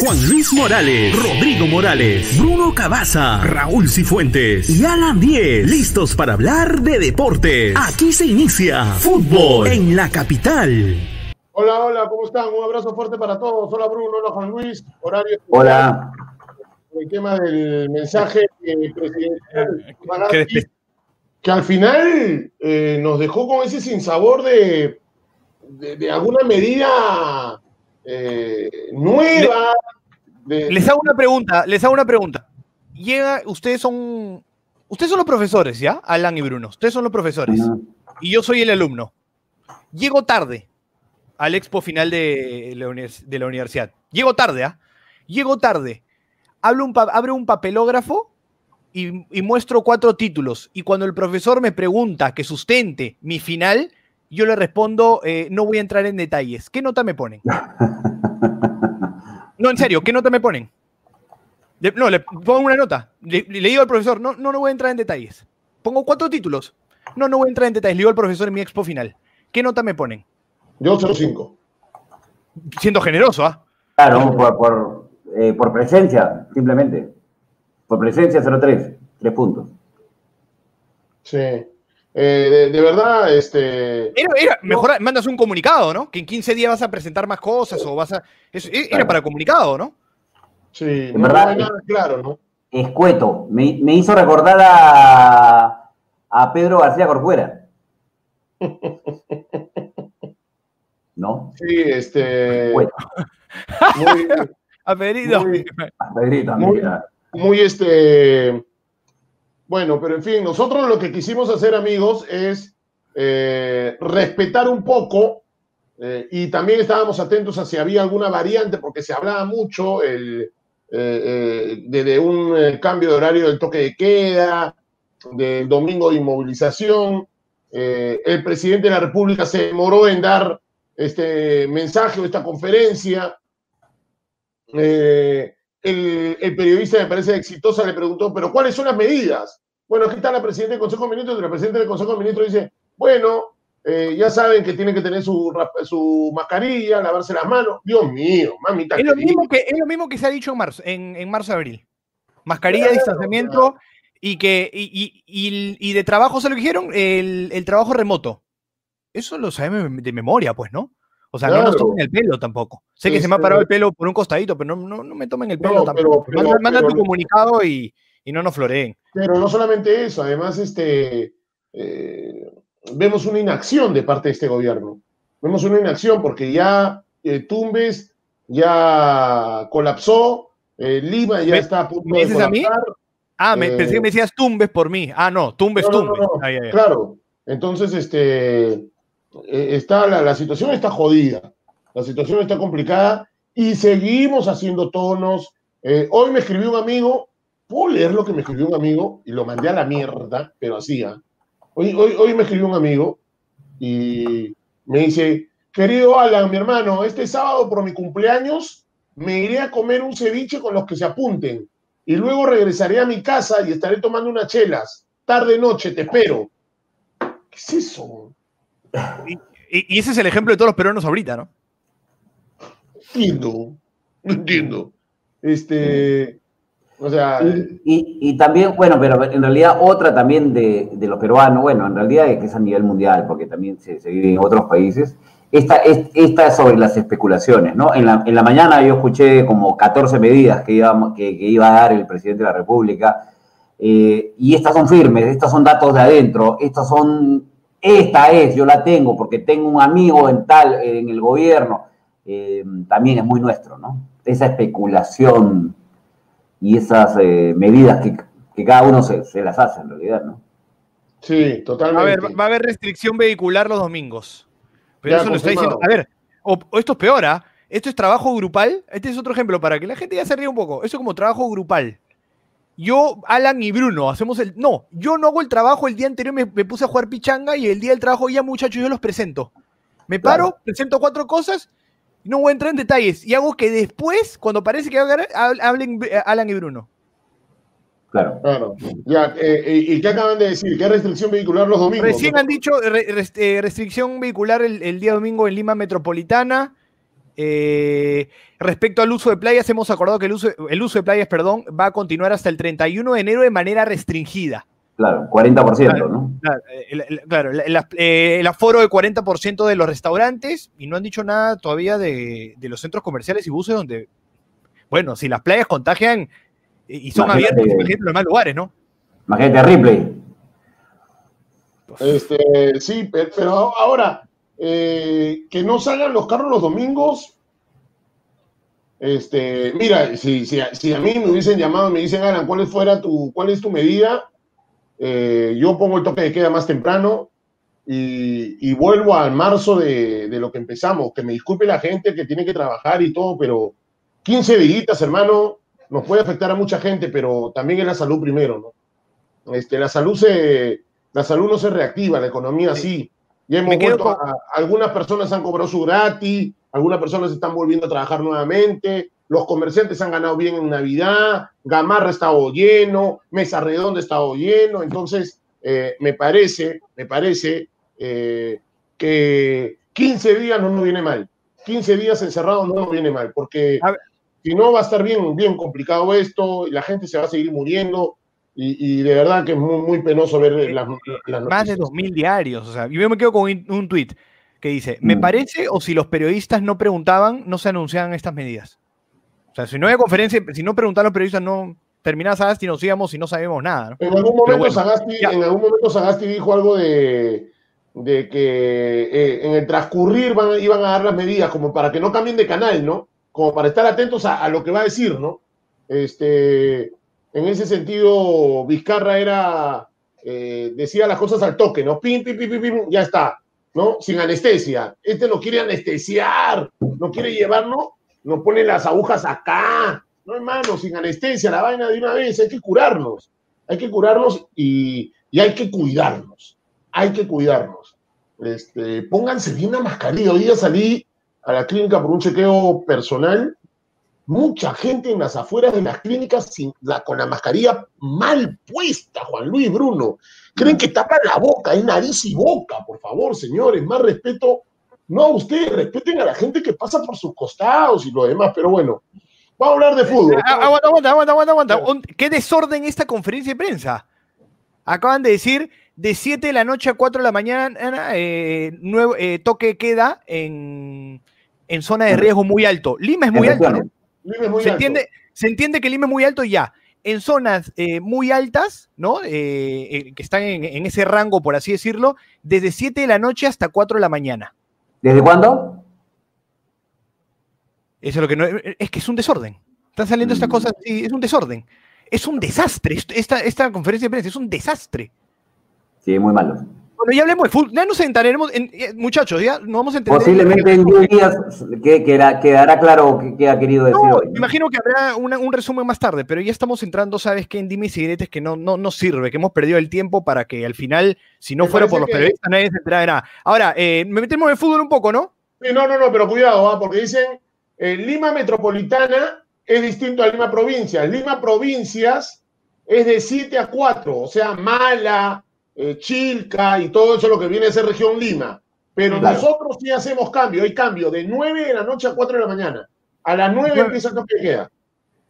Juan Luis Morales, Rodrigo Morales, Bruno Cabaza, Raúl Cifuentes y Alan Diez, listos para hablar de deportes. Aquí se inicia fútbol en la capital. Hola, hola, ¿cómo están? Un abrazo fuerte para todos. Hola Bruno, hola Juan Luis, horario. Hola. El tema del mensaje eh, presidencial que al final eh, nos dejó con ese sinsabor de, de, alguna medida eh, nueva. Les hago una pregunta, les hago una pregunta. Llega, ustedes son, ustedes son los profesores, ¿ya? Alan y Bruno, ustedes son los profesores. Y yo soy el alumno. Llego tarde al expo final de la, de la universidad. Llego tarde, ¿ah? Llego tarde. Hablo un abro un papelógrafo y, muestro cuatro títulos. Y cuando el profesor me pregunta que sustente mi final, yo le respondo, eh, no voy a entrar en detalles. ¿Qué nota me ponen? No, en serio, ¿qué nota me ponen? no, le pongo una nota. Le, digo al profesor, no, no, no voy a entrar en detalles. Pongo cuatro títulos. No, no voy a entrar en detalles. Le digo al profesor en mi expo final. ¿Qué nota me ponen? Yo 0,5. Siendo generoso, ¿ah? Claro, por, eh, por presencia, simplemente. Por presencia 0-3, tres puntos. Sí. Eh, de, verdad, este. Era, mejor mandas un comunicado, ¿no? Que en 15 días vas a presentar más cosas o vas a. era para comunicado, ¿no? Sí, en verdad, claro, ¿no? Escueto. Me, me hizo recordar a, a Pedro García Corcuera. ¿No? Sí, este. Muy, a Pedrito. Muy, a Pedrito, muy este, bueno, pero en fin, nosotros lo que quisimos hacer, amigos, es eh, respetar un poco eh, y también estábamos atentos a si había alguna variante, porque se hablaba mucho el, eh, de, un cambio de horario del toque de queda, del domingo de inmovilización. el presidente de la República se demoró en dar este mensaje o esta conferencia. El, periodista, me parece exitosa, le preguntó, pero ¿cuáles son las medidas? Bueno, aquí está la presidenta del Consejo de Ministros y la presidenta del Consejo de Ministros dice, bueno, eh, ya saben que tienen que tener su, su mascarilla, lavarse las manos. Dios mío, mamita. Es lo, mismo que, es lo mismo que se ha dicho en marzo, en, en marzo-abril. Mascarilla, distanciamiento y que y, y, de trabajo se lo dijeron, el, el trabajo remoto. Eso lo sabemos de memoria, pues, ¿no? O sea, no nos tomen el pelo tampoco. Sé que se me ha parado el pelo por un costadito, pero no, no, me tomen el pelo tampoco. manda, tu comunicado y, y, no nos floreen. Pero no solamente eso, además este, eh, vemos una inacción de parte de este gobierno. Vemos una inacción porque ya eh, Tumbes ya colapsó, eh, Lima ya está a punto ¿me dices a mí? Ah, me, pensé que me decías Tumbes por mí. Ah, no, Tumbes, Tumbes. Claro, entonces este está, la, situación está jodida, la situación está complicada y seguimos haciendo tonos. Eh, hoy me escribió un amigo, puedo leer lo que me escribió un amigo y lo mandé a la mierda, pero hacía. ¿ah? Hoy, hoy, hoy me escribió un amigo y me dice, querido Alan, mi hermano, este sábado por mi cumpleaños me iré a comer un ceviche con los que se apunten y luego regresaré a mi casa y estaré tomando unas chelas. Tarde, noche, te espero. ¿Qué es eso? Y, ese es el ejemplo de todos los peruanos ahorita, ¿no? Entiendo, no entiendo. Este, Y, también, bueno, pero en realidad otra también de, los peruanos, bueno, en realidad es que es a nivel mundial, porque también se, vive en otros países, esta, esta es sobre las especulaciones, ¿no? En la, en la mañana yo escuché como 14 medidas que iba, que, iba a dar el presidente de la República, eh, y estas son firmes, estas son datos de adentro, estas son esta es, yo la tengo porque tengo un amigo en tal, en el gobierno, eh, también es muy nuestro, ¿no? Esa especulación y esas eh, medidas que, cada uno se, las hace en realidad, ¿no? Sí, totalmente. A ver, va a haber restricción vehicular los domingos. Pero eso lo está diciendo. A ver, o, esto es peor, ¿ah? Esto es trabajo grupal. Este es otro ejemplo para que la gente ya se ríe un poco. Eso es como trabajo grupal yo, Alan y Bruno, hacemos el. No, yo no hago el trabajo. El día anterior me, puse a jugar pichanga y el día del trabajo ya, muchachos, yo los presento. Me paro, presento cuatro cosas, no voy a entrar en detalles y hago que después, cuando parece que va a ganar, hablen eh, Alan y Bruno. Claro. claro. Ya, eh, eh, ¿Y qué acaban de decir? ¿Qué restricción vehicular los domingos? Recién han dicho restricción vehicular el, día domingo en Lima Metropolitana. Eh, respecto al uso de playas, hemos acordado que el uso, el uso de playas, perdón, va a continuar hasta el 31 de enero de manera restringida. Claro, 40%, ¿no? Claro, el, aforo de 40% de los restaurantes y no han dicho nada todavía de, los centros comerciales y buses donde, bueno, si las playas contagian y son abiertas, por ejemplo, en más lugares, ¿no? Imagínate Ripley. Este, sí, pero ahora, eh, que no salgan los carros los domingos. Este, mira, si, si, si, a mí me hubiesen llamado, me dicen, Alan, ¿cuál, fuera tu, ¿cuál es tu medida? Eh, yo pongo el toque de queda más temprano y, vuelvo al marzo de, lo que empezamos. Que me disculpe la gente que tiene que trabajar y todo, pero 15 días, hermano, nos puede afectar a mucha gente, pero también es la salud primero, ¿no? Este, la salud se, la salud no se reactiva, la economía sí. Ya hemos vuelto algunas personas han cobrado su gratis, algunas personas están volviendo a trabajar nuevamente, los comerciantes han ganado bien en Navidad, Gamarra ha estado lleno, Mesa Redonda ha estado lleno, entonces eh, me parece, me parece eh, que 15 días no nos viene mal, 15 días encerrados no nos viene mal, porque si no va a estar bien, bien complicado esto, y la gente se va a seguir muriendo, y, de verdad que es muy, muy penoso ver las, las Más de 2.000 diarios, o sea, yo me quedo con un, un tuit que dice, me mm. parece o si los periodistas no preguntaban, no se anunciaban estas medidas. Sea, si no hay conferencia, si no preguntaban los periodistas, no terminaba Sagasti, nos íbamos y no sabemos nada. En, algún momento Sagasti, en algún momento Sagasti dijo algo de, de que eh, en el transcurrir van, iban a dar las medidas como para que no cambien de canal, ¿no? Como para estar atentos a, lo que va a decir, ¿no? Este, en ese sentido, Vizcarra era, eh, decía las cosas al toque, ¿no? Pim, pim, pim, pim, pim, ya está. ¿no? Sin anestesia. Este no quiere anestesiar, no quiere llevarnos, nos pone las agujas acá. No, hermano, sin anestesia, la vaina de una vez, hay que curarnos. Hay que curarnos y, hay que cuidarnos. Hay que cuidarnos. Este, pónganse bien la mascarilla. Hoy día salí a la clínica por un chequeo personal mucha gente en las afueras de las clínicas sin la, con la mascarilla mal puesta, Juan Luis Bruno. Creen que tapan la boca, es nariz y boca, por favor, señores, más respeto. No a ustedes, respeten a la gente que pasa por sus costados y lo demás, pero bueno, vamos a hablar de fútbol. Eh, aguanta, aguanta, aguanta, aguanta, aguanta. ¿Qué desorden esta conferencia de prensa? Acaban de decir de 7 de la noche a 4 de la mañana, eh, nuevo, eh, toque queda en, en zona de riesgo muy alto. Lima es muy alto, ¿no? se, entiende, se entiende que Lima es muy alto ya. En zonas eh, muy altas, ¿no? Eh, eh, que están en, ese rango, por así decirlo, desde 7 de la noche hasta 4 de la mañana. ¿Desde cuándo? Eso es lo que no. Es que es un desorden. Están saliendo estas mm. cosas y es un desorden. Es un desastre. Esta, esta conferencia de prensa es un desastre. Sí, muy malo. Bueno, ya hablemos de fútbol. Ya nos sentaremos, en, eh, muchachos, ya no vamos a entender. Posiblemente en 10 días que, quedará claro qué ha querido decir hoy. Me imagino que habrá un resumen más tarde, pero ya estamos entrando, ¿sabes qué? En Dime y Sigretes que no, no, no sirve, que hemos perdido el tiempo para que al final, si no fuera por los periodistas, nadie se entera de nada. Ahora, eh, me metemos en fútbol un poco, ¿no? Sí, no, no, no, pero cuidado, porque dicen eh, Lima Metropolitana es distinto a Lima Provincia. Lima Provincias es de 7 a 4, o sea, mala eh, Chilca y todo eso lo que viene a ser región Lima. Pero nosotros sí hacemos cambio, hay cambio de 9 de la noche a 4 de la mañana. A las 9 empieza el toque de queda.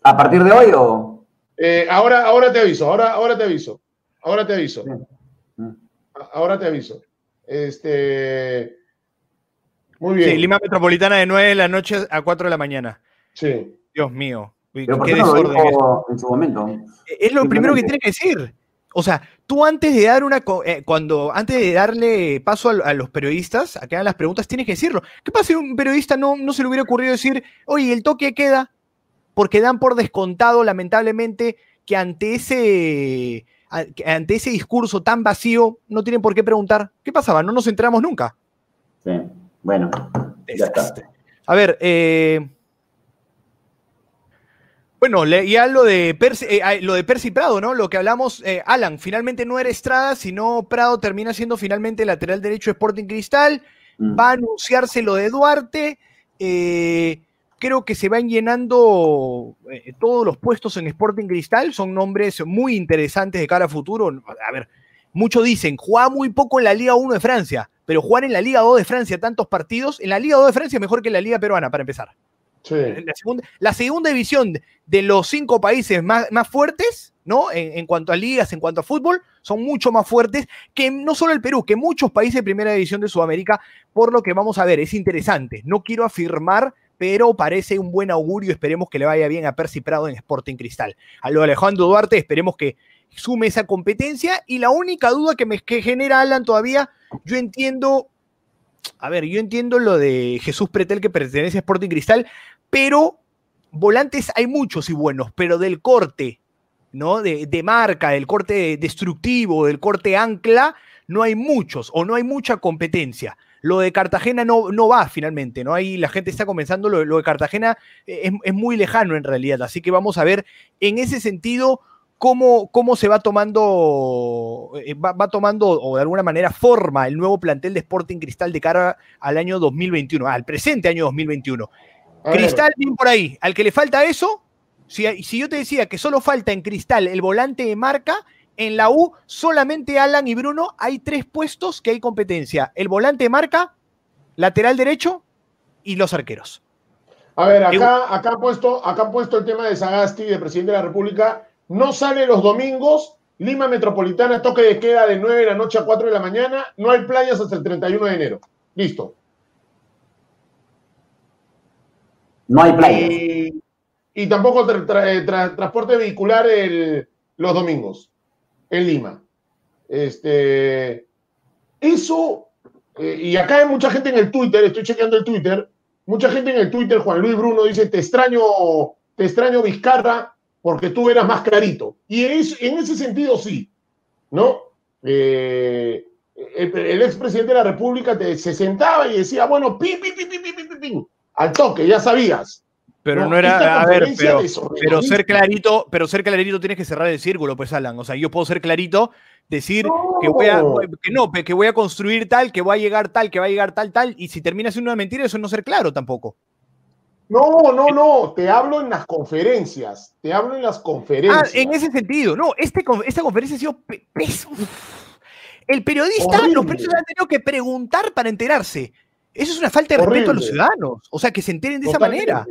¿A partir de hoy o...? Eh, ahora, ahora te aviso, ahora, ahora te aviso. Ahora te aviso. Ahora te aviso. Este... Muy bien. Sí, Lima Metropolitana de 9 de la noche a 4 de la mañana. Sí. Dios mío. qué desorden. en su momento. Es lo primero que tiene que decir. O sea, tú antes de dar una eh, cuando antes de darle paso a, los periodistas a que hagan las preguntas, tienes que decirlo. ¿Qué pasa si un periodista no, no se le hubiera ocurrido decir, oye, el toque queda? Porque dan por descontado, lamentablemente, que ante ese, ante ese discurso tan vacío no tienen por qué preguntar. ¿Qué pasaba? No nos enteramos nunca. Sí, bueno. Ya está. A ver, eh, bueno, ya lo de, Percy, eh, lo de Percy Prado, ¿no? Lo que hablamos, eh, Alan, finalmente no era Estrada, sino Prado termina siendo finalmente lateral derecho de Sporting Cristal. Mm. Va a anunciarse lo de Duarte. Eh, creo que se van llenando todos los puestos en Sporting Cristal. Son nombres muy interesantes de cara a futuro. A ver, muchos dicen, juega muy poco en la Liga 1 de Francia, pero jugar en la Liga 2 de Francia tantos partidos, en la Liga 2 de Francia es mejor que en la Liga peruana, para empezar. La, segunda, división de los cinco países más, fuertes, ¿no? En, cuanto a ligas, en cuanto a fútbol, son mucho más fuertes que no solo el Perú, que muchos países de primera división de Sudamérica, por lo que vamos a ver, es interesante. No quiero afirmar, pero parece un buen augurio. Esperemos que le vaya bien a Percy Prado en Sporting Cristal. A lo Alejandro Duarte, esperemos que sume esa competencia. Y la única duda que me que genera Alan todavía, yo entiendo a ver, yo entiendo lo de Jesús Pretel que pertenece a Sporting Cristal, pero volantes hay muchos y buenos, pero del corte, ¿no? De, marca, del corte destructivo, del corte ancla, no hay muchos o no hay mucha competencia. Lo de Cartagena no, no va finalmente, ¿no? Ahí la gente está comenzando, lo, de Cartagena es, es, muy lejano en realidad, así que vamos a ver en ese sentido cómo, cómo se va tomando, eh, va, tomando o de alguna manera forma el nuevo plantel de Sporting Cristal de cara al año 2021, al presente año 2021. Cristal, bien por ahí. Al que le falta eso, si, si yo te decía que solo falta en Cristal el volante de marca, en la U solamente Alan y Bruno hay tres puestos que hay competencia. El volante de marca, lateral derecho y los arqueros. A ver, acá, acá, han puesto, acá han puesto el tema de Sagasti, de presidente de la República no sale los domingos, Lima Metropolitana, toque de queda de 9 de la noche a 4 de la mañana, no hay playas hasta el 31 de enero. Listo. No hay playas. Y, tampoco transporte vehicular los domingos en Lima. Este, eso, eh, y acá hay mucha gente en el Twitter, estoy chequeando el Twitter, mucha gente en el Twitter, Juan Luis Bruno dice, te extraño, te extraño Vizcarra, porque tú eras más clarito. Y en ese sentido sí, ¿no? Eh, el, expresidente de la República se sentaba y decía, bueno, pim, pim, pim, pim, pim, pim, al toque, ya sabías. Pero no, era, a ver, pero, ser clarito, pero ser clarito tienes que cerrar el círculo, pues Alan. O sea, yo puedo ser clarito, decir que voy a, que no, que voy a construir tal, que voy a llegar tal, que va a llegar tal, tal, y si termina siendo una mentira, eso no ser claro tampoco. No, no, no, te hablo en las conferencias, te hablo en las conferencias. Ah, en ese sentido, no, este, esta conferencia ha sido peso. El periodista, los periodistas han tenido que preguntar para enterarse. Eso es una falta de respeto a los ciudadanos, o sea, que se enteren de esa manera.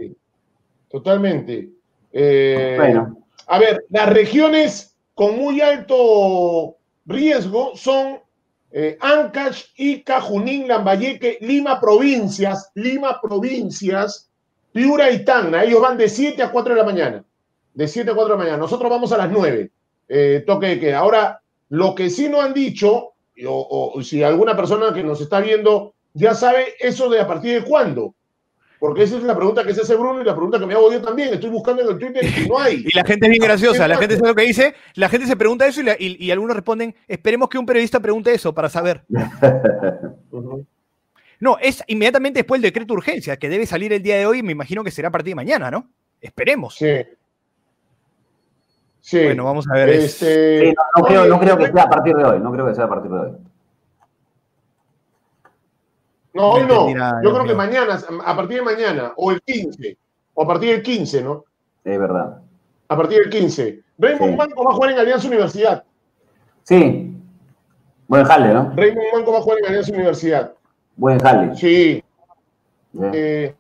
Totalmente. Eh, bueno. A ver, las regiones con muy alto riesgo son eh, Ancash, Ica, Junín, Lambayeque, Lima provincias, Lima provincias, Piura y Tacna, ellos van de 7 a 4 de la mañana. De 7 a 4 de la mañana. Nosotros vamos a las 9. Eh, toque de queda. Ahora, lo que sí no han dicho, o, si alguna persona que nos está viendo ya sabe eso de a partir de cuándo. Porque esa es la pregunta que se hace Bruno y la pregunta que me hago yo también. Estoy buscando en el Twitter y no hay. Y la gente es bien graciosa. La gente sabe lo que dice. La gente se pregunta eso y, algunos responden, esperemos que un periodista pregunte eso para saber. No, es inmediatamente después del decreto de urgencia, que debe salir el día de hoy, me imagino que será a partir de mañana, ¿no? Esperemos. Sí. Sí. Bueno, vamos a ver. Este... no, creo, que sea a partir de hoy, no creo que sea a partir de hoy. No, hoy no. Yo creo que mañana, a partir de mañana, o el 15, o a partir del 15, ¿no? Es verdad. A partir del 15. Raymond Manco va a jugar en Alianza Universidad. Sí. Buen jale, ¿no? Raymond Manco va a jugar en Alianza Universidad. Buen jale. Sí. Eh,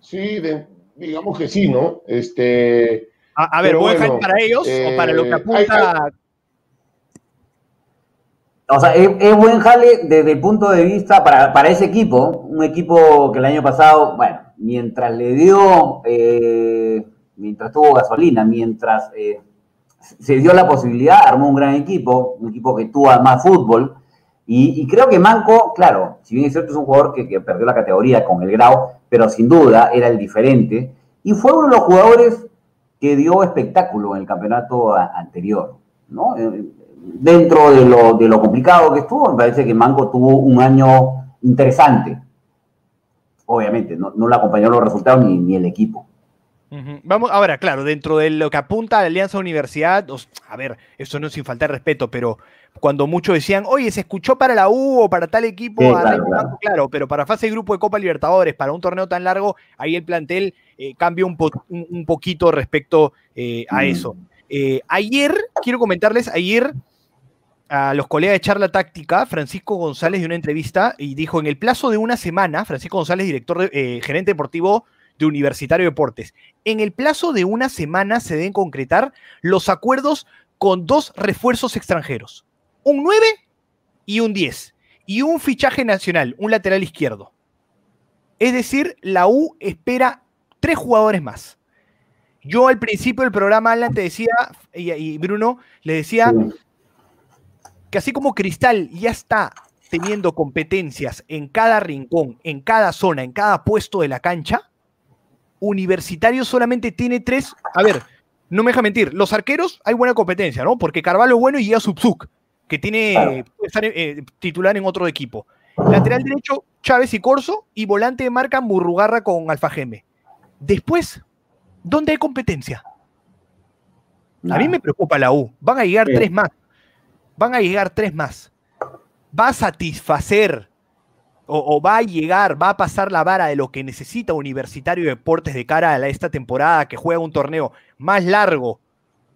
sí, digamos que sí, ¿no? Este. A, ver, ¿buen jale para ellos o para lo que eh, apunta? O sea, es, buen jale desde el punto de vista para, para, ese equipo, un equipo que el año pasado, bueno, mientras le dio, eh, mientras tuvo gasolina, mientras se dio la posibilidad, armó un gran equipo, un equipo que tuvo más fútbol, y, creo que Manco, claro, si bien es cierto, es un jugador que, perdió la categoría con el grado, pero sin duda era el diferente. Y fue uno de los jugadores que dio espectáculo en el campeonato anterior. ¿no? Eh, dentro de lo, de lo complicado que estuvo, me parece que Manco tuvo un año interesante. Obviamente, no, no le acompañaron los resultados ni, ni el equipo. Vamos, ahora, claro, dentro de lo que apunta a la Alianza Universidad, a ver, eso no es sin faltar respeto, pero cuando muchos decían, oye, se escuchó para la U o para tal equipo, claro, pero para fase de grupo de Copa Libertadores, para un torneo tan largo, ahí el plantel eh, cambia un, un, poquito respecto eh, a eso. Eh, ayer, quiero comentarles, ayer a los colegas de charla táctica, Francisco González, de una entrevista y dijo: en el plazo de una semana, Francisco González, director, eh, gerente deportivo de Universitario Deportes, en el plazo de una semana se deben concretar los acuerdos con dos refuerzos extranjeros: un 9 y un 10, y un fichaje nacional, un lateral izquierdo. Es decir, la U espera tres jugadores más. Yo al principio del programa, Alan, te decía, y, Bruno, le decía que así como Cristal ya está teniendo competencias en cada rincón, en cada zona, en cada puesto de la cancha, Universitario solamente tiene tres. A ver, no me deja mentir, los arqueros hay buena competencia, ¿no? Porque Carvalho es bueno y ya Subzuk, que tiene puede estar eh, titular en otro equipo. Lateral derecho, Chávez y Corso, y volante de marca Murrugarra con Alfajeme. Después, ¿dónde hay competencia? A mí me preocupa la U. Van a llegar tres más. Van a llegar tres más. Va a satisfacer o, va a llegar, va a pasar la vara de lo que necesita Universitario de Deportes de cara a esta temporada que juega un torneo más largo,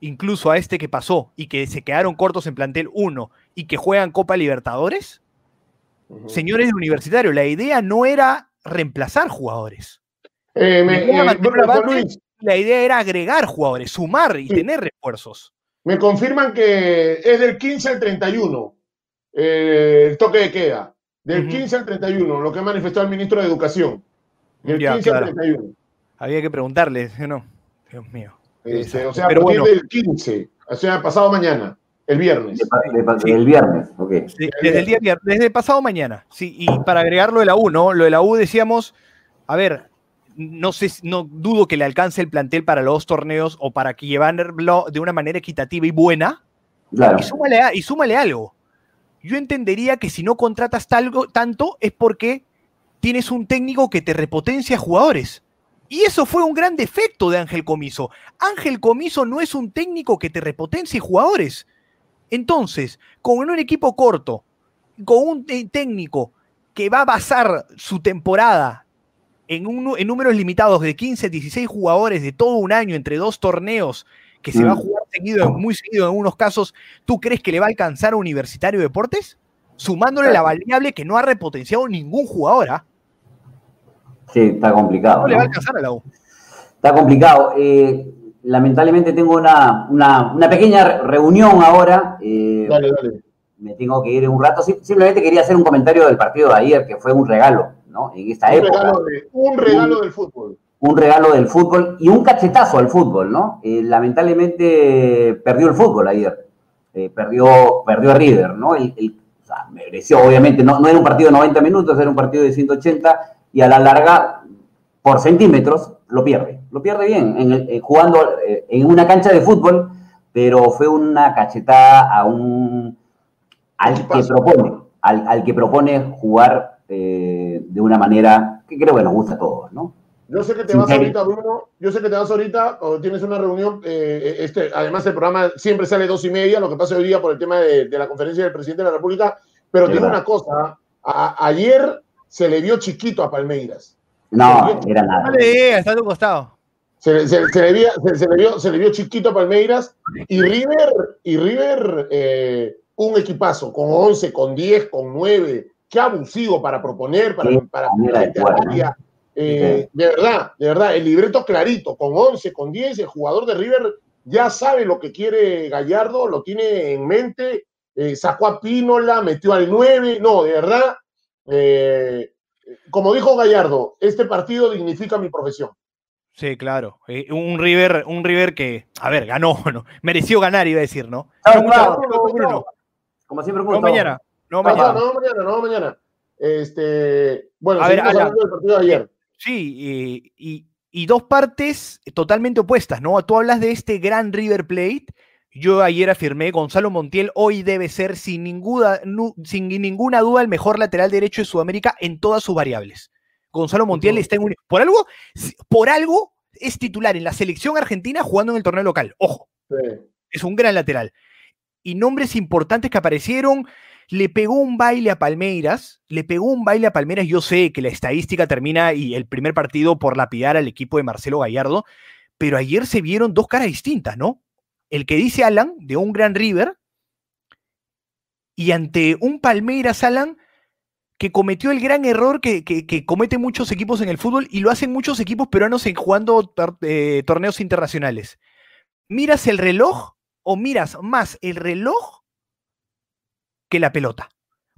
incluso a este que pasó y que se quedaron cortos en plantel 1 y que juegan Copa Libertadores. Señores de Universitario, la idea no era reemplazar jugadores. Eh, la idea era agregar jugadores, sumar y tener refuerzos. Me confirman que es del 15 al 31 eh, el toque de queda. Del 15 al 31, lo que ha manifestado el ministro de Educación. Del 15 al 31. Había que preguntarle, no, Dios mío. Este, o sea, a partir del 15, o sea, pasado mañana. El viernes. el viernes, ok. desde el día viernes, desde pasado mañana. Sí, y para agregar lo de la U, ¿no? Lo de la U decíamos, a ver, no sé, no dudo que le alcance el plantel para los dos torneos o para que llevarlo de una manera equitativa y buena. Claro. Y súmale, y súmale algo. Yo entendería que si no contratas talgo, tanto es porque tienes un técnico que te repotencia jugadores. Y eso fue un gran defecto de Ángel Comiso. Ángel Comiso no es un técnico que te repotencie jugadores. Entonces, con un equipo corto, con un técnico que va a basar su temporada en, números limitados de 15, 16 jugadores de todo un año entre dos torneos que se va a mm. jugar seguido, muy seguido en unos casos, ¿tú crees que le va a alcanzar a Universitario Deportes? Sumándole la variable que no ha repotenciado ningún jugador. ¿ah? Sí, está complicado. No, le va a alcanzar a la U. Está complicado. Eh, lamentablemente tengo una, pequeña reunión ahora. Eh, dale, dale. Me tengo que ir un rato. Simplemente quería hacer un comentario del partido de ayer, que fue un regalo, ¿no? En esta un época. Regalo un regalo del fútbol. Un regalo del fútbol y un cachetazo al fútbol, ¿no? Eh, lamentablemente perdió el fútbol ayer. perdió, perdió a River, ¿no? El, o sea, mereció, obviamente, no, no era un partido de 90 minutos, era un partido de 180 y a la larga, por centímetros, lo pierde. Lo pierde bien, en eh, jugando eh, en una cancha de fútbol, pero fue una cachetada a un al que propone, al, que propone jugar eh, de una manera que creo que nos gusta a todos, ¿no? Yo sé que te vas ahorita, Bruno. Yo sé que te vas ahorita o tienes una reunión. este, además, el programa siempre sale dos y media. Lo que pasa hoy día por el tema de, la conferencia del presidente de la República. Pero tiene una cosa. ayer se le vio chiquito a Palmeiras. No, era nada. está a tu costado. Se, le vio, se, le vio, chiquito a Palmeiras y River, y River eh, un equipazo, con 11, con 10, con 9. Qué abusivo para proponer, para, para, eh, de verdad, de verdad, el libreto clarito, con 11, con 10, el jugador de River ya sabe lo que quiere Gallardo, lo tiene en mente, eh, sacó a Pínola, metió al 9, no, de verdad, eh, como dijo Gallardo, este partido dignifica mi profesión. Sí, claro. Eh, un River, un River que, a ver, ganó, ¿no? mereció ganar, iba a decir, ¿no? Como siempre, no mañana. No mañana. No, mañana, no mañana. Este, bueno, a ver, hablando del partido de ayer. Sí, y, y, dos partes totalmente opuestas, ¿no? Tú hablas de este gran River Plate yo ayer afirmé, Gonzalo Montiel hoy debe ser sin ninguna, sin ninguna duda el mejor lateral derecho de Sudamérica en todas sus variables. Gonzalo Montiel está en un... Por algo, por algo es titular en la selección argentina jugando en el torneo local. Ojo. Es un gran lateral. Y nombres importantes que aparecieron. Le pegó un baile a Palmeiras. Le pegó un baile a Palmeiras. Yo sé que la estadística termina y el primer partido por lapidar al equipo de Marcelo Gallardo. Pero ayer se vieron dos caras distintas, ¿no? el que dice Alan, de un gran River, y ante un Palmeiras, Alan, que cometió el gran error que, cometen muchos equipos en el fútbol y lo hacen muchos equipos peruanos en jugando eh, torneos internacionales. ¿Miras el reloj o miras más el reloj que la pelota?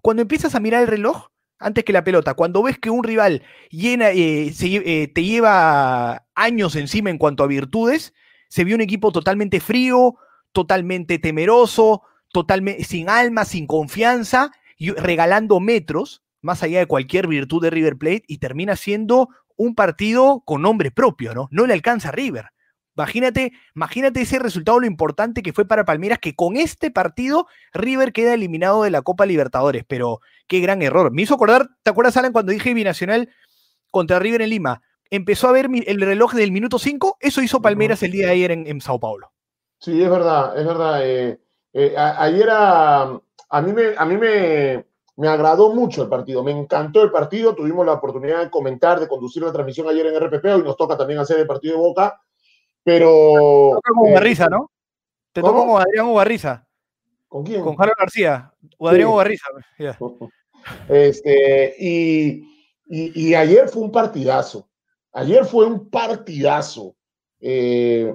Cuando empiezas a mirar el reloj, antes que la pelota, cuando ves que un rival llena, eh, eh, te lleva años encima en cuanto a virtudes, se vio un equipo totalmente frío, totalmente temeroso, totalmente sin alma, sin confianza, y regalando metros, más allá de cualquier virtud de River Plate, y termina siendo un partido con nombre propio, ¿no? No le alcanza a River. Imagínate, imagínate ese resultado, lo importante que fue para Palmeiras, que con este partido River queda eliminado de la Copa Libertadores, pero qué gran error. Me hizo acordar, ¿te acuerdas, Alan, cuando dije Binacional contra River en Lima? Empezó a ver el reloj del minuto 5, eso hizo Palmeiras el día de ayer en, Sao Paulo. Sí, es verdad, es verdad. Eh, eh, ayer a, a, mí, me, a mí me, me agradó mucho el partido, me encantó el partido, tuvimos la oportunidad de comentar, de conducir la transmisión ayer en RPP, hoy nos toca también hacer el partido de Boca pero. Te toca con Ubarriza, eh, ¿no? Te toca con Adrián Ubarriza. ¿Con quién? Con Carlos García. O Adrián Ubarriza. Este, y, y, ayer fue un partidazo. Ayer fue un partidazo. Eh,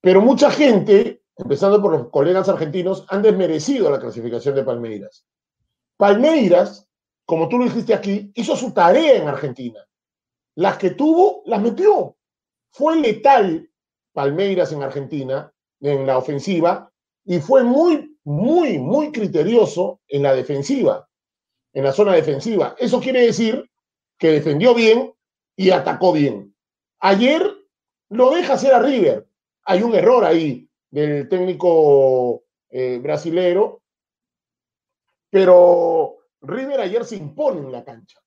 pero mucha gente, empezando por los colegas argentinos, han desmerecido la clasificación de Palmeiras. Palmeiras, como tú lo dijiste aquí, hizo su tarea en Argentina. Las que tuvo, las metió. Fue letal Palmeiras en Argentina, en la ofensiva, y fue muy, muy, muy criterioso en la defensiva, en la zona defensiva. Eso quiere decir que defendió bien y atacó bien. Ayer lo deja hacer a River. Hay un error ahí del técnico eh, brasilero, pero River ayer se impone en la cancha,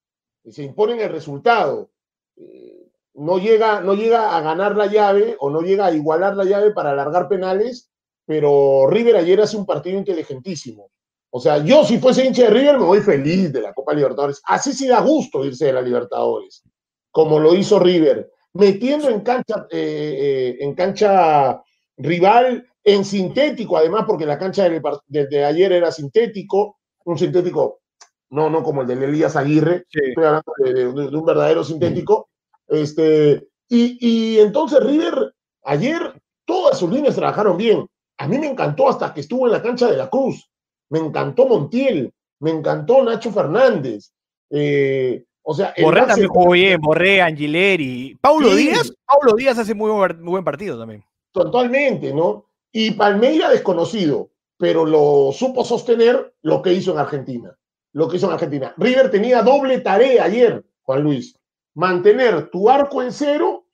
se impone en el resultado. Eh, no llega, no llega a ganar la llave o no llega a igualar la llave para alargar penales, pero River ayer hace un partido inteligentísimo. O sea, yo si fuese hincha de River me voy feliz de la Copa Libertadores. Así sí da gusto irse de la Libertadores, como lo hizo River, metiendo en cancha, eh, eh, en cancha rival, en sintético, además, porque la cancha de, ayer era sintético, un sintético, no, no como el de Elías Aguirre, estoy hablando de, un verdadero sintético, este, y, entonces River, ayer todas sus líneas trabajaron bien. A mí me encantó hasta que estuvo en la cancha de la Cruz. Me encantó Montiel, me encantó Nacho Fernández. Eh, o sea, Borré también jugó bien, Borré, Angileri. Paulo Díaz, Paulo Díaz hace muy buen, muy buen partido también. Totalmente, ¿no? Y Palmeira desconocido, pero lo supo sostener lo que hizo en Argentina. Lo que hizo en Argentina. River tenía doble tarea ayer, Juan Luis mantener tu arco en cero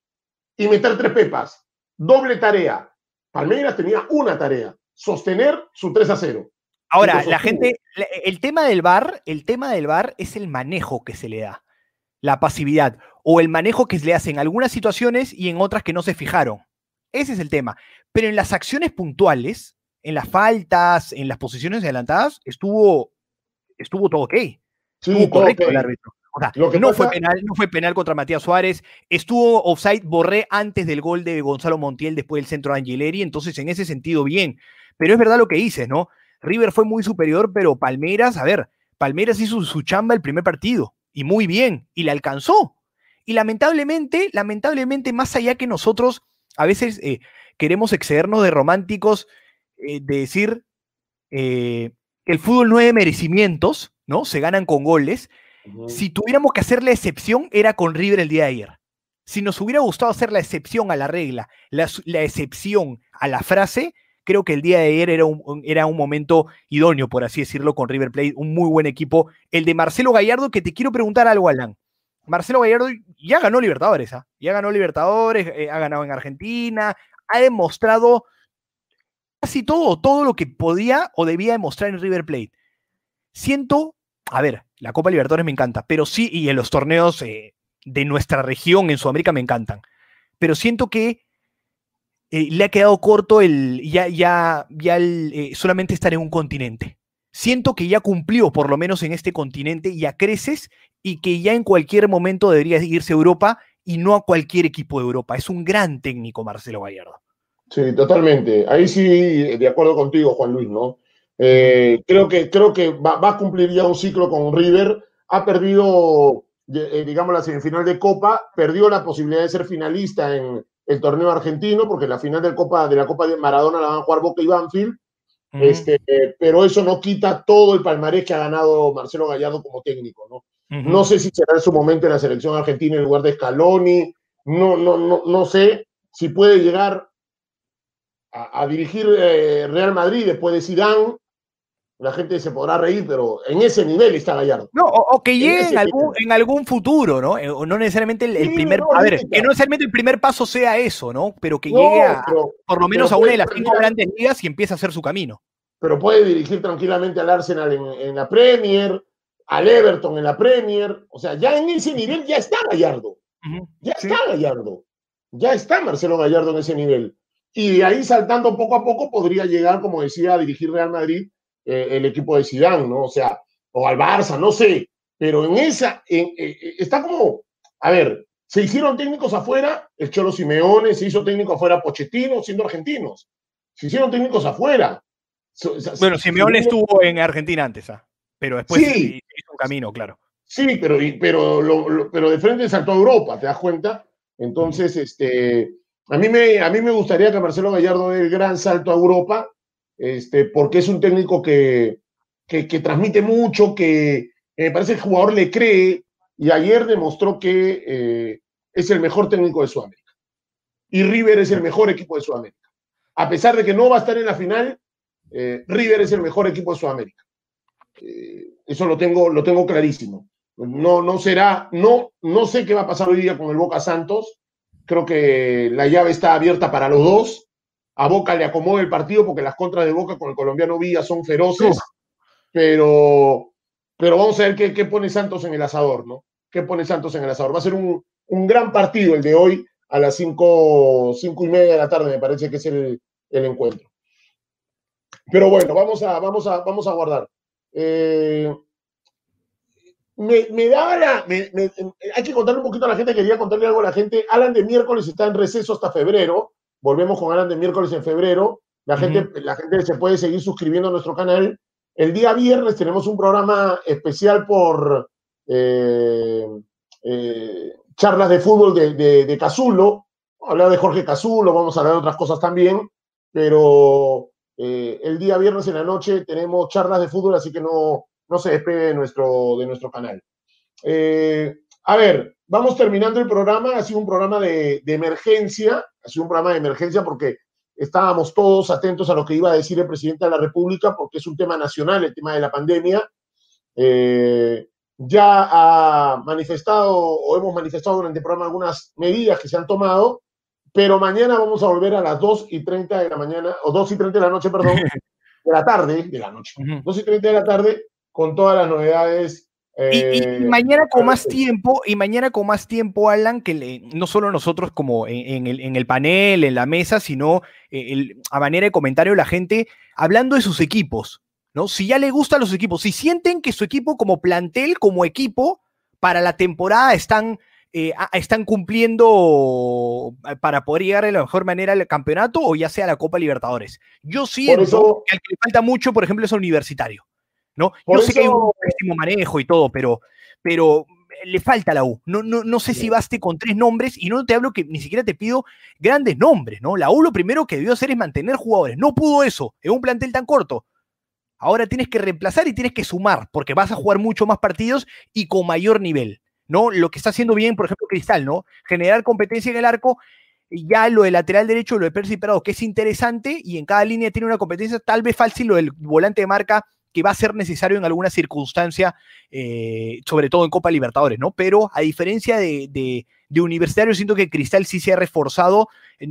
y meter tres pepas. Doble tarea. Palmeiras tenía una tarea, sostener su 3 a 0. Ahora, la gente, el tema del bar, el tema del bar es el manejo que se le da, la pasividad o el manejo que se le hace en algunas situaciones y en otras que no se fijaron. Ese es el tema. Pero en las acciones puntuales, en las faltas, en las posiciones adelantadas, estuvo, estuvo todo ok. estuvo correcto el árbitro no, fue penal, no fue penal contra Matías Suárez. Estuvo offside, borré antes del gol de Gonzalo Montiel después del centro de Angileri. Entonces, en ese sentido, bien. Pero es verdad lo que dices, ¿no? River fue muy superior, pero Palmeiras, a ver, Palmeiras hizo su chamba el primer partido y muy bien, y le alcanzó. Y lamentablemente, lamentablemente, más allá que nosotros a veces eh, queremos excedernos de románticos, eh, de decir eh, que el fútbol no hay merecimientos, ¿no? Se ganan con goles. Si tuviéramos que hacer la excepción, era con River el día de ayer. Si nos hubiera gustado hacer la excepción a la regla, la, excepción a la frase, creo que el día de ayer era un, era un momento idóneo, por así decirlo, con River Plate, un muy buen equipo. El de Marcelo Gallardo, que te quiero preguntar algo, Alan. Marcelo Gallardo ya ganó Libertadores, ¿ah? ya ganó Libertadores, eh, ha ganado en Argentina, ha demostrado casi todo, todo lo que podía o debía demostrar en River Plate. Siento a ver, la Copa Libertadores me encanta, pero sí, y en los torneos eh, de nuestra región en Sudamérica me encantan. Pero siento que eh, le ha quedado corto el ya, ya, ya eh, solamente estar en un continente. Siento que ya cumplió, por lo menos en este continente, ya creces y que ya en cualquier momento debería irse a Europa y no a cualquier equipo de Europa. Es un gran técnico, Marcelo Gallardo. Sí, totalmente. Ahí sí, de acuerdo contigo, Juan Luis, ¿no? Eh, creo que, creo que va, va, a cumplir ya un ciclo con River. Ha perdido, eh, digamos, la semifinal de Copa, perdió la posibilidad de ser finalista en el torneo argentino, porque la final de, Copa, de la Copa de Maradona la van a jugar Boca y Banfield. este, pero eso no quita todo el palmarés que ha ganado Marcelo Gallardo como técnico, ¿no? No sé si será en su momento en la selección argentina en lugar de Scaloni, no, no, no, no sé si puede llegar a, a dirigir eh, Real Madrid después de Zidane, la gente se podrá reír, pero en ese nivel está Gallardo. No, o, o que llegue en, en, algún, en, algún, futuro, ¿no? Eh, o no necesariamente el, el sí, primer, no, a ver, que no necesariamente el primer paso sea eso, ¿no? Pero que no, llegue a, pero, por lo menos a una de las cinco grandes ligas y empiece a hacer su camino. Pero puede dirigir tranquilamente al Arsenal en, en, la Premier, al Everton en la Premier, o sea, ya en ese nivel ya está Gallardo. Uh -huh. Ya sí. está Gallardo. Ya está Marcelo Gallardo en ese nivel. Y de ahí saltando poco a poco podría llegar, como decía, a dirigir Real Madrid eh, el equipo de Zidane, ¿no? O sea, o al Barça, no sé, pero en esa, en, eh, está como, a ver, se hicieron técnicos afuera, el Cholo Simeone, se hizo técnico afuera Pochettino, siendo argentinos, se hicieron técnicos afuera. So, so, bueno, Simeone estuvo en Argentina antes, ¿ah? pero después sí, hizo un camino, claro. Sí, pero, pero, lo, lo, pero de frente saltó a Europa, ¿te das cuenta? Entonces, este, a mí me, a mí me gustaría que Marcelo Gallardo dé el gran salto a Europa, este, porque es un técnico que, que, transmite mucho, que me parece que el jugador le cree, y ayer demostró que eh, es el mejor técnico de Sudamérica. Y River es el mejor equipo de Sudamérica. A pesar de que no va a estar en la final, eh, River es el mejor equipo de Sudamérica. Eh, eso lo tengo, lo tengo clarísimo. No, no será, no, no sé qué va a pasar hoy día con el Boca Santos. Creo que la llave está abierta para los dos a Boca le acomoda el partido porque las contras de Boca con el colombiano Villa son feroces, pero, pero vamos a ver qué, qué, pone Santos en el asador, ¿no? ¿Qué pone Santos en el asador? Va a ser un, un gran partido el de hoy a las cinco, cinco y media de la tarde, me parece que es el, el encuentro. Pero bueno, vamos a, vamos a, vamos a guardar. Eh, me, me, daba la. Me, me, hay que contarle un poquito a la gente, quería contarle algo a la gente. Alan de miércoles está en receso hasta febrero Volvemos con Alan de miércoles en febrero. La, uh -huh. gente, la gente se puede seguir suscribiendo a nuestro canal. El día viernes tenemos un programa especial por eh, eh, charlas de fútbol de, de, de Cazulo. Hablar de Jorge Cazulo, vamos a hablar de otras cosas también. Pero eh, el día viernes en la noche tenemos charlas de fútbol, así que no, no se despegue de nuestro, de nuestro canal. Eh, a ver, vamos terminando el programa. Ha sido un programa de, de, emergencia, ha sido un programa de emergencia porque estábamos todos atentos a lo que iba a decir el presidente de la República, porque es un tema nacional, el tema de la pandemia. Eh, ya ha manifestado o hemos manifestado durante el programa algunas medidas que se han tomado, pero mañana vamos a volver a las 2 y 30 de la mañana, o 2 y 30 de la noche, perdón, de la tarde, de la noche, 2 y 30 de la tarde, con todas las novedades y, y, Eh, mañana con más tiempo, y mañana con más tiempo, Alan, que le, no solo nosotros como en, en, el, en, el, panel, en la mesa, sino eh, el, a manera de comentario la gente hablando de sus equipos, ¿no? Si ya le gustan los equipos, si sienten que su equipo como plantel, como equipo, para la temporada están, eh, están cumpliendo para poder llegar de la mejor manera al campeonato o ya sea a la Copa Libertadores. Yo siento eso, que al que le falta mucho, por ejemplo, es universitario. ¿No? Yo eso... sé que hay un pésimo manejo y todo, pero, pero le falta la U. No, no, no sé si baste con tres nombres y no te hablo que ni siquiera te pido grandes nombres, ¿no? La U lo primero que debió hacer es mantener jugadores. No pudo eso en un plantel tan corto. Ahora tienes que reemplazar y tienes que sumar, porque vas a jugar mucho más partidos y con mayor nivel, ¿no? Lo que está haciendo bien, por ejemplo, Cristal, ¿no? Generar competencia en el arco, ya lo de lateral derecho, lo de Percy Prado, que es interesante, y en cada línea tiene una competencia, tal vez fácil lo del volante de marca que va a ser necesario en alguna circunstancia, eh, sobre todo en Copa Libertadores, ¿no? Pero a diferencia de, de, de, Universitario, siento que Cristal sí se ha reforzado,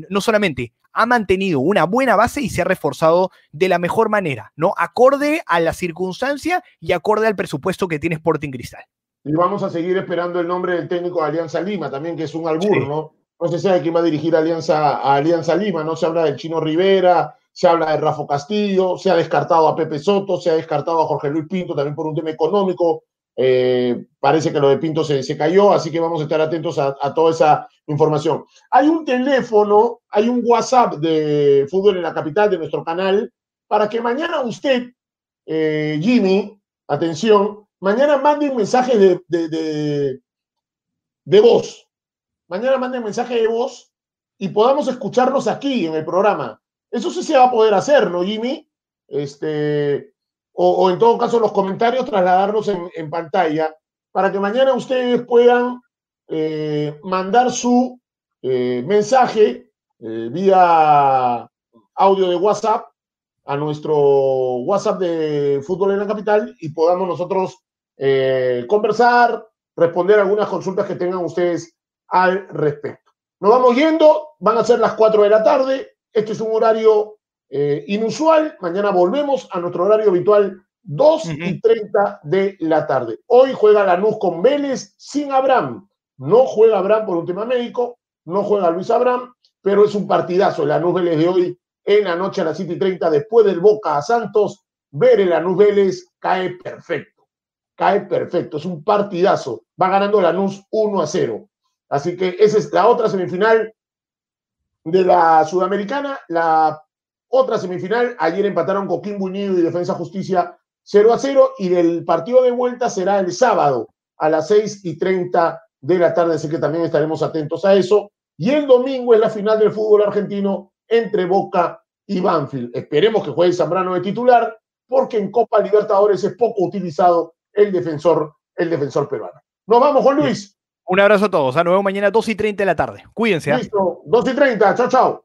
no solamente ha mantenido una buena base y se ha reforzado de la mejor manera, ¿no? Acorde a la circunstancia y acorde al presupuesto que tiene Sporting Cristal. Y vamos a seguir esperando el nombre del técnico de Alianza Lima, también que es un albur, sí. ¿no? No se sabe quién va a dirigir Alianza, a Alianza Lima, no se habla del Chino Rivera, se habla de Rafa Castillo, se ha descartado a Pepe Soto, se ha descartado a Jorge Luis Pinto también por un tema económico. Eh, parece que lo de Pinto se, se, cayó, así que vamos a estar atentos a, toda esa información. Hay un teléfono, hay un WhatsApp de Fútbol en la Capital de nuestro canal, para que mañana usted eh, Jimmy, atención, mañana manden mensajes de, de, de, voz. Mañana manden mensajes de voz y podamos escucharlos aquí en el programa. Eso sí se va a poder hacer, ¿no, Jimmy? Este, o, en todo caso los comentarios trasladarlos en, pantalla para que mañana ustedes puedan eh, mandar su eh, mensaje eh, vía audio de WhatsApp a nuestro WhatsApp de Fútbol en la Capital y podamos nosotros conversar, responder algunas consultas que tengan ustedes al respecto. Nos vamos yendo, van a ser las 4 de la tarde, este es un horario inusual, mañana volvemos a nuestro horario habitual 2 y 30 de la tarde. Hoy juega Lanús con Vélez sin Abraham. No juega Abraham por un tema médico, no juega Luis Abraham, pero es un partidazo. El Lanús Vélez de hoy en la noche a las 7 y 30, después del Boca a Santos, ver el Lanús Vélez cae perfecto. Cae perfecto. Es un partidazo. Va ganando Lanús 1 a 0. Así que esa es la otra semifinal de la Sudamericana. La otra semifinal, ayer empataron Coquimbo Unido y Defensa Justicia 0 a 0 y del partido de vuelta será el sábado a las 6 y 30 de la tarde, así que también estaremos atentos a eso. Y el domingo es la final del fútbol argentino entre Boca y Banfield. Esperemos que juegue Zambrano de titular, porque en Copa Libertadores es poco utilizado el defensor, el defensor peruano. Nos vamos, Juan Luis. Un abrazo a todos. A nos vemos mañana 2 y 30 de la tarde. Cuídense. ¿ah? Listo, 2 y 30. Chao, chao.